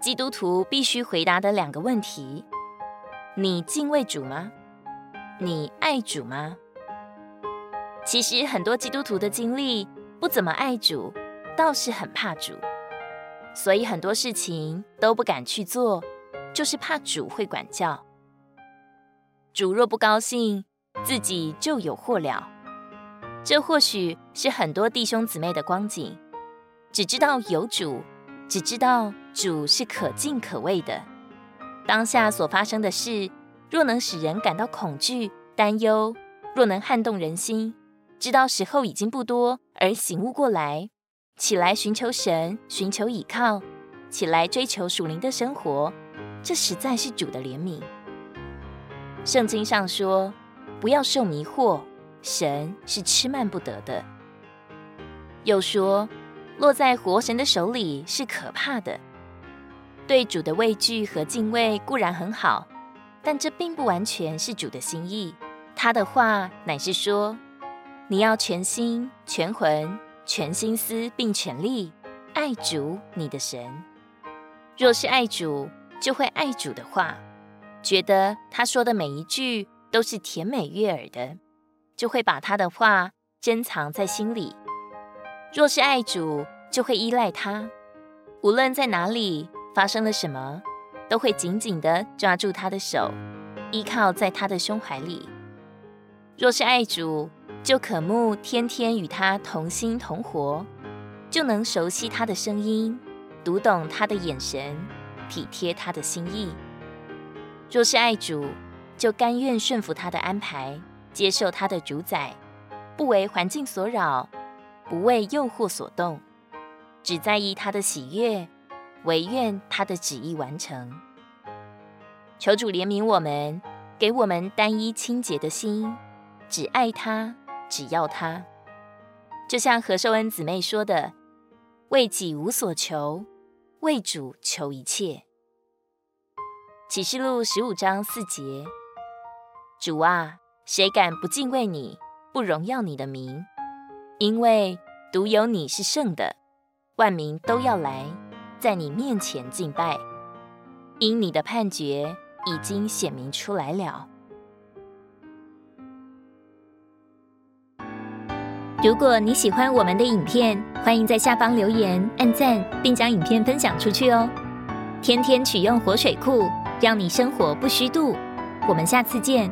基督徒必须回答的两个问题：你敬畏主吗？你爱主吗？其实很多基督徒的经历不怎么爱主，倒是很怕主，所以很多事情都不敢去做，就是怕主会管教。主若不高兴，自己就有祸了。这或许是很多弟兄姊妹的光景，只知道有主，只知道主是可敬可畏的。当下所发生的事，若能使人感到恐惧、担忧，若能撼动人心，知道时候已经不多，而醒悟过来，起来寻求神，寻求倚靠，起来追求属灵的生活，这实在是主的怜悯。圣经上说：“不要受迷惑。”神是吃慢不得的。又说，落在活神的手里是可怕的。对主的畏惧和敬畏固然很好，但这并不完全是主的心意。他的话乃是说，你要全心、全魂、全心思，并全力爱主你的神。若是爱主，就会爱主的话，觉得他说的每一句都是甜美悦耳的。就会把他的话珍藏在心里。若是爱主，就会依赖他，无论在哪里发生了什么，都会紧紧地抓住他的手，依靠在他的胸怀里。若是爱主，就渴慕天天与他同心同活，就能熟悉他的声音，读懂他的眼神，体贴他的心意。若是爱主，就甘愿顺服他的安排。接受他的主宰，不为环境所扰，不为诱惑所动，只在意他的喜悦，唯愿他的旨意完成。求主怜悯我们，给我们单一清洁的心，只爱他，只要他。就像何寿恩姊妹说的：“为己无所求，为主求一切。”启示录十五章四节，主啊。谁敢不敬畏你，不荣耀你的名？因为独有你是圣的，万民都要来在你面前敬拜，因你的判决已经显明出来了。如果你喜欢我们的影片，欢迎在下方留言、按赞，并将影片分享出去哦。天天取用活水库，让你生活不虚度。我们下次见。